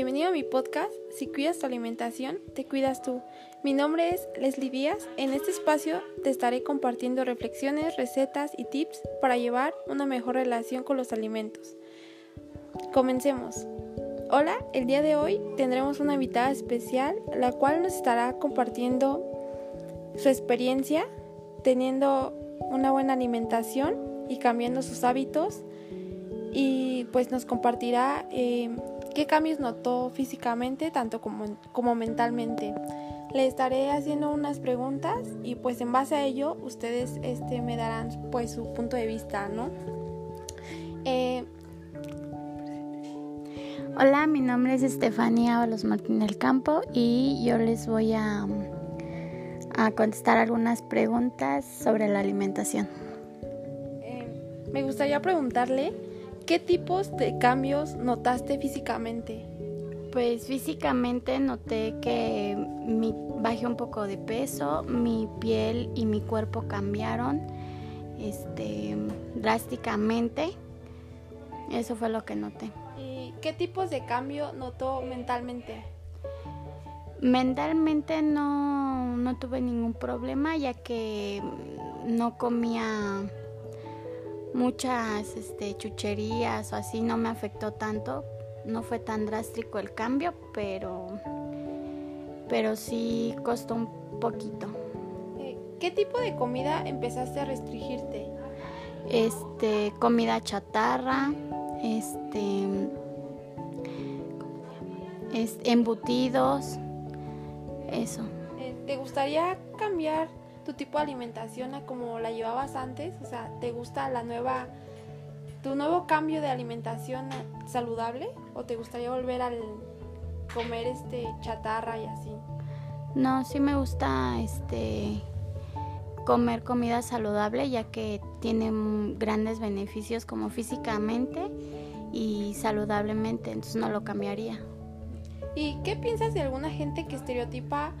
bienvenido a mi podcast. Si cuidas tu alimentación, te cuidas tú. Mi nombre es Leslie Díaz. En este espacio te estaré compartiendo reflexiones, recetas y tips para llevar una mejor relación con los alimentos. Comencemos. Hola, el día de hoy tendremos una invitada especial, la cual nos estará compartiendo su experiencia teniendo una buena alimentación y cambiando sus hábitos y pues nos compartirá eh, qué cambios notó físicamente tanto como, como mentalmente. Le estaré haciendo unas preguntas y pues en base a ello ustedes este, me darán pues su punto de vista, ¿no? Eh, Hola, mi nombre es Estefanía Ábalos Martín del Campo y yo les voy a, a contestar algunas preguntas sobre la alimentación. Eh, me gustaría preguntarle ¿Qué tipos de cambios notaste físicamente? Pues físicamente noté que mi, bajé un poco de peso, mi piel y mi cuerpo cambiaron este, drásticamente. Eso fue lo que noté. ¿Y qué tipos de cambio notó mentalmente? Mentalmente no, no tuve ningún problema ya que no comía muchas este, chucherías o así no me afectó tanto. No fue tan drástico el cambio, pero, pero sí costó un poquito. Eh, ¿Qué tipo de comida empezaste a restringirte? Este, comida chatarra, este, embutidos, eso. Eh, ¿Te gustaría cambiar tu tipo de alimentación a como la llevabas antes? O sea, ¿te gusta la nueva, tu nuevo cambio de alimentación saludable? ¿O te gustaría volver al comer este chatarra y así? No, sí me gusta este comer comida saludable ya que tiene grandes beneficios como físicamente y saludablemente, entonces no lo cambiaría. ¿Y qué piensas de alguna gente que estereotipa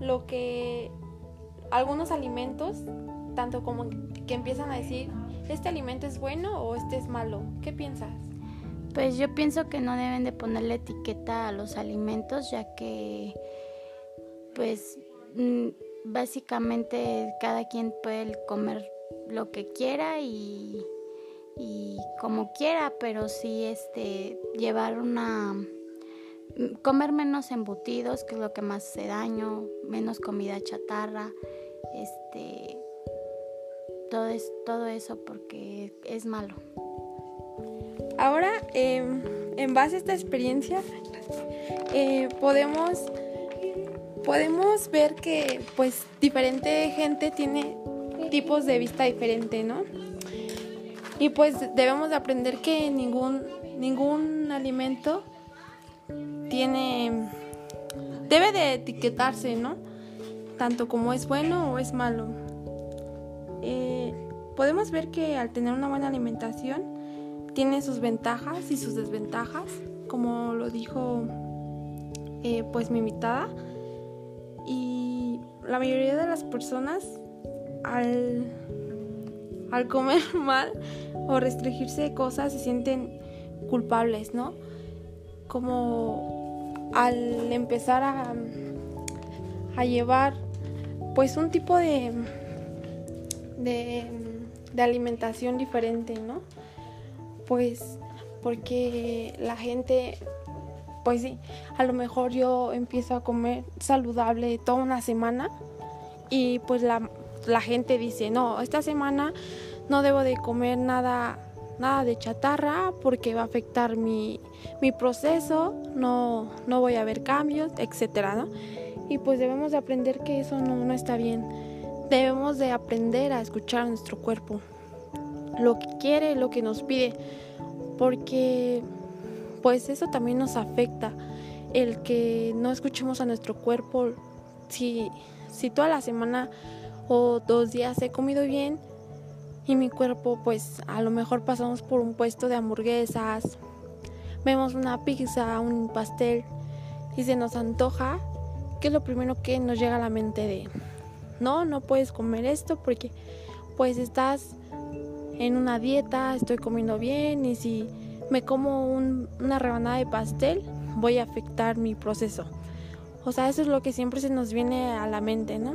lo que algunos alimentos, tanto como que empiezan a decir, este alimento es bueno o este es malo. ¿Qué piensas? Pues yo pienso que no deben de ponerle etiqueta a los alimentos, ya que pues mm, básicamente cada quien puede comer lo que quiera y, y como quiera, pero sí este llevar una comer menos embutidos, que es lo que más hace daño, menos comida chatarra, este, todo, es, todo eso porque es malo. Ahora, em, en base a esta experiencia, eh, podemos, podemos ver que pues diferente gente tiene tipos de vista diferente, ¿no? Y pues debemos de aprender que ningún, ningún alimento tiene debe de etiquetarse, ¿no? Tanto como es bueno o es malo. Eh, podemos ver que al tener una buena alimentación tiene sus ventajas y sus desventajas, como lo dijo eh, pues mi invitada. Y la mayoría de las personas al, al comer mal o restringirse cosas se sienten culpables, ¿no? Como al empezar a, a llevar pues un tipo de, de, alimentación diferente, ¿no? Pues porque la gente pues sí, a lo mejor yo empiezo a comer saludable toda una semana y pues la, la, gente dice, no, esta semana no debo de comer nada nada de chatarra porque va a afectar mi, proceso, no, no voy a ver cambios, etcétera, ¿no? Y pues debemos de aprender que eso no, no está bien. Debemos de aprender a escuchar a nuestro cuerpo, lo que quiere, lo que nos pide, porque pues eso también nos afecta, el que no escuchemos a nuestro cuerpo. Si, si toda la semana o dos días he comido bien, y mi cuerpo pues a lo mejor pasamos por un puesto de hamburguesas, vemos una pizza, un pastel y se nos antoja, que es lo primero que nos llega a la mente de, no, no puedes comer esto porque pues estás en una dieta, estoy comiendo bien y si me como una rebanada de pastel voy a afectar mi proceso. O sea, eso es lo que siempre se nos viene a la mente, ¿no?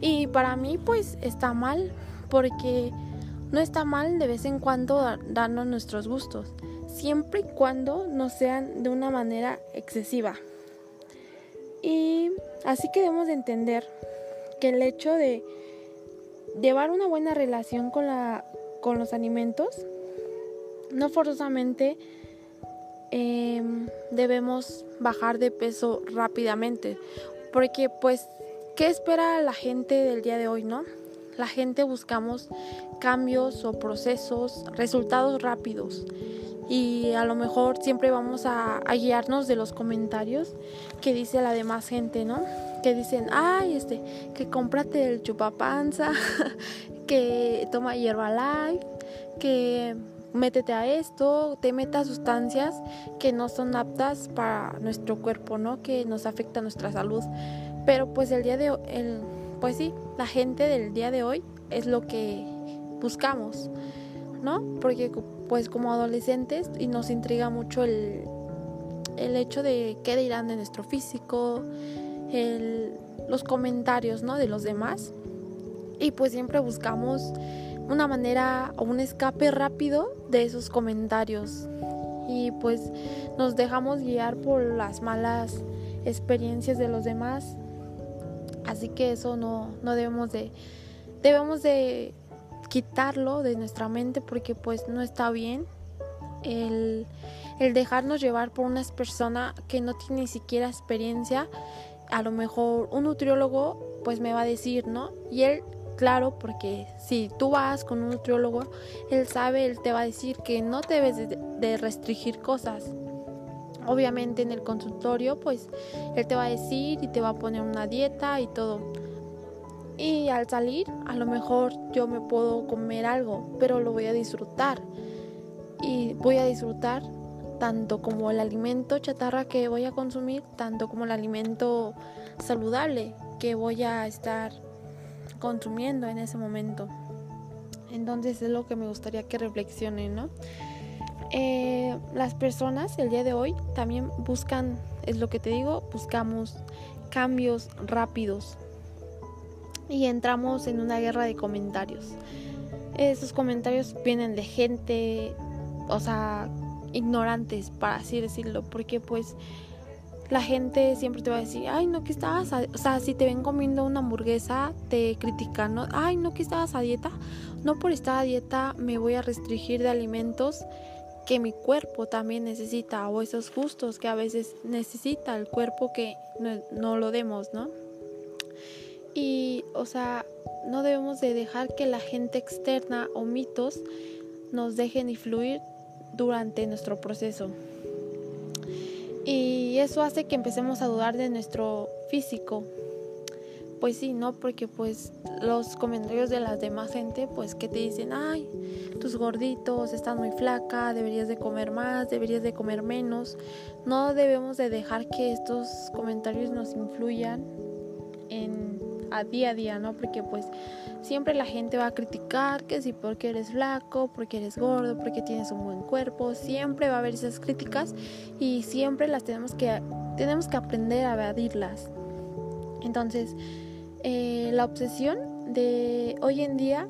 Y para mí pues está mal porque no está mal de vez en cuando darnos nuestros gustos, siempre y cuando no sean de una manera excesiva. Y así que debemos de entender que el hecho de llevar una buena relación con, la, con los alimentos, no forzosamente em, debemos bajar de peso rápidamente, porque pues, ¿qué espera la gente del día de hoy, no? La gente buscamos cambios o procesos, resultados rápidos y a lo mejor siempre vamos a, guiarnos de los comentarios que dice la demás gente, ¿no? Que dicen, ay, este, que cómprate el chupapanza, que toma hierba light, que métete a esto, te metas sustancias que no son aptas para nuestro cuerpo, ¿no? Que nos afecta nuestra salud. Pero pues el día de hoy, el, pues sí, la gente del día de hoy es lo que buscamos, ¿no? Porque pues como adolescentes y nos intriga mucho el, el hecho de qué dirán de nuestro físico, el, los comentarios ¿no? de los demás. Y pues siempre buscamos una manera o un escape rápido de esos comentarios. Y pues nos dejamos guiar por las malas experiencias de los demás. Así que eso no, no debemos de... Debemos de quitarlo de nuestra mente porque pues no está bien el, dejarnos llevar por una persona que no tiene ni siquiera experiencia. A lo mejor un nutriólogo pues me va a decir, ¿no? Y él, claro, porque si tú vas con un nutriólogo, él sabe, él te va a decir que no debes de, de restringir cosas. Obviamente en el consultorio pues él te va a decir y te va a poner una dieta y todo y al salir, a lo mejor yo me puedo comer algo, pero lo voy a disfrutar. Y voy a disfrutar tanto como el alimento chatarra que voy a consumir, tanto como el alimento saludable que voy a estar consumiendo en ese momento. Entonces es lo que me gustaría que reflexionen, ¿no? Eh, las personas el día de hoy también buscan, es lo que te digo, buscamos cambios rápidos, y entramos en una guerra de comentarios. Esos comentarios vienen de gente, o sea, ignorantes, para así decirlo, porque pues la gente siempre te va a decir, ay, no que estabas, a... o sea, si te ven comiendo una hamburguesa, te critican, ¿no? Ay, no que estabas a dieta, no por estar a dieta me voy a restringir de alimentos que mi cuerpo también necesita o esos gustos que a veces necesita el cuerpo que no, no lo demos, ¿no? Y, o sea, no debemos de dejar que la gente externa o mitos nos dejen influir durante nuestro proceso. Y eso hace que empecemos a dudar de nuestro físico. Pues sí, ¿no? Porque pues los comentarios de la demás gente, pues que te dicen, ay, tus gorditos están muy flaca, deberías de comer más, deberías de comer menos. No debemos de dejar que estos comentarios nos influyan a día a día, ¿no? Porque pues siempre la gente va a criticar que si porque eres flaco, porque eres gordo, porque tienes un buen cuerpo, siempre va a haber esas críticas y siempre las tenemos que, tenemos que aprender a evadirlas. Entonces, eh, la obsesión de hoy en día,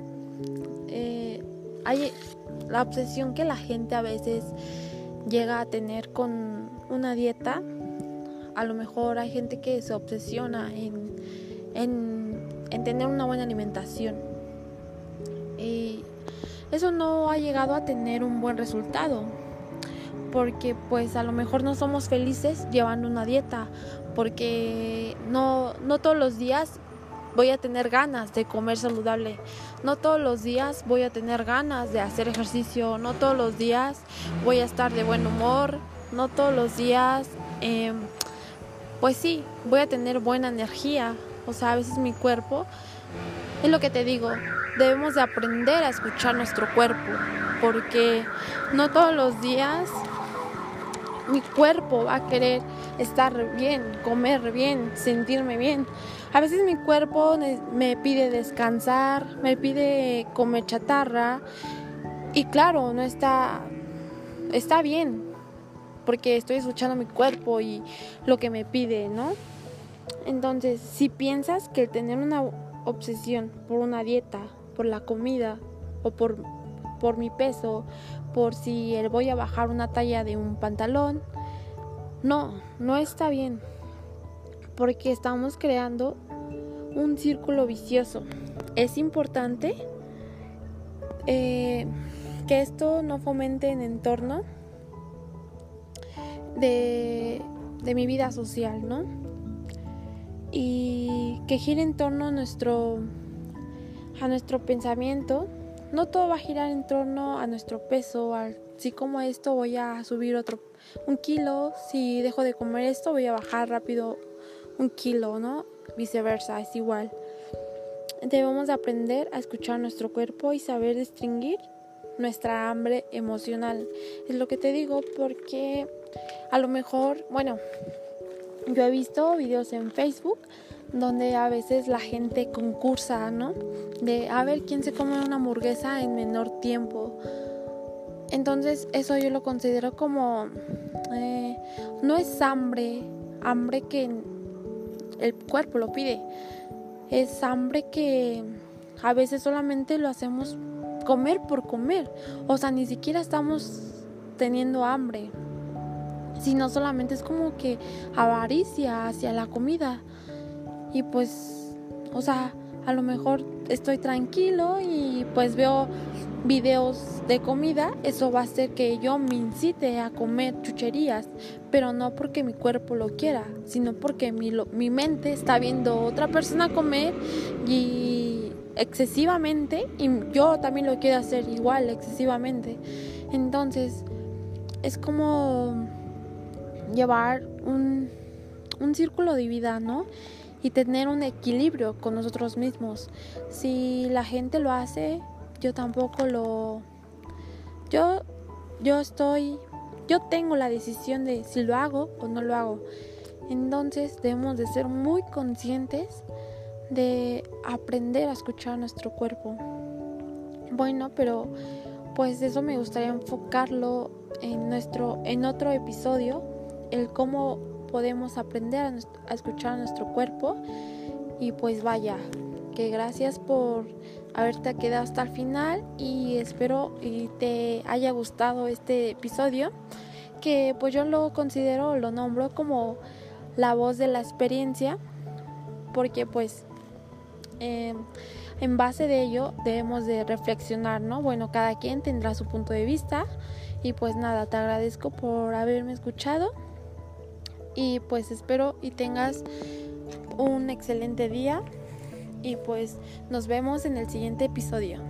eh, hay la obsesión que la gente a veces llega a tener con una dieta, a lo mejor hay gente que se obsesiona en en, tener una buena alimentación. Y eso no ha llegado a tener un buen resultado porque pues a lo mejor no somos felices llevando una dieta porque no, no todos los días voy a tener ganas de comer saludable no todos los días voy a tener ganas de hacer ejercicio no todos los días voy a estar de buen humor no todos los días em, pues sí voy a tener buena energía o sea, a veces mi cuerpo, es lo que te digo, debemos de aprender a escuchar nuestro cuerpo, porque no todos los días mi cuerpo va a querer estar bien, comer bien, sentirme bien. A veces mi cuerpo me pide descansar, me pide comer chatarra y claro, no está está bien, porque estoy escuchando mi cuerpo y lo que me pide, ¿no? Entonces, si piensas que tener una obsesión por una dieta, por la comida o por, por mi peso, por si voy a bajar una talla de un pantalón, no, no está bien, porque estamos creando un círculo vicioso. Es importante eh, que esto no fomente en entorno de, de mi vida social, ¿no? Y que gire en torno a nuestro, a nuestro pensamiento. No todo va a girar en torno a nuestro peso, así como esto voy a subir otro un kilo, si dejo de comer esto voy a bajar rápido un kilo, ¿no? Viceversa, es igual. Debemos aprender a escuchar nuestro cuerpo y saber distinguir nuestra hambre emocional. Es lo que te digo porque a lo mejor, bueno, yo he visto videos en Facebook donde a veces la gente concursa, ¿no? De a ver quién se come una hamburguesa en menor tiempo. Entonces eso yo lo considero como eh, no es hambre, hambre que el cuerpo lo pide, es hambre que a veces solamente lo hacemos comer por comer, o sea, ni siquiera estamos teniendo hambre, sino solamente es como que avaricia hacia la comida y pues, o sea, a lo mejor estoy tranquilo y pues veo videos de comida, eso va a hacer que yo me incite a comer chucherías, pero no porque mi cuerpo lo quiera, sino porque mi, mi mente está viendo otra persona comer y excesivamente y yo también lo quiero hacer igual excesivamente. Entonces, es como llevar un, un círculo de vida, ¿no? y tener un equilibrio con nosotros mismos. Si la gente lo hace, yo tampoco lo yo yo estoy yo tengo la decisión de si lo hago o no lo hago. Entonces debemos de ser muy conscientes de aprender a escuchar nuestro cuerpo. Bueno, pero pues eso me gustaría enfocarlo en nuestro en otro episodio, el cómo podemos aprender a, escuchar nuestro cuerpo. Y pues vaya, que gracias por haberte quedado hasta el final y espero y te haya gustado este episodio que pues yo lo considero, lo nombro como la voz de la experiencia porque pues em, en base de ello debemos de reflexionar, ¿no? Bueno, cada quien tendrá su punto de vista y pues nada, te agradezco por haberme escuchado y pues espero y tengas un excelente día y pues nos vemos en el siguiente episodio.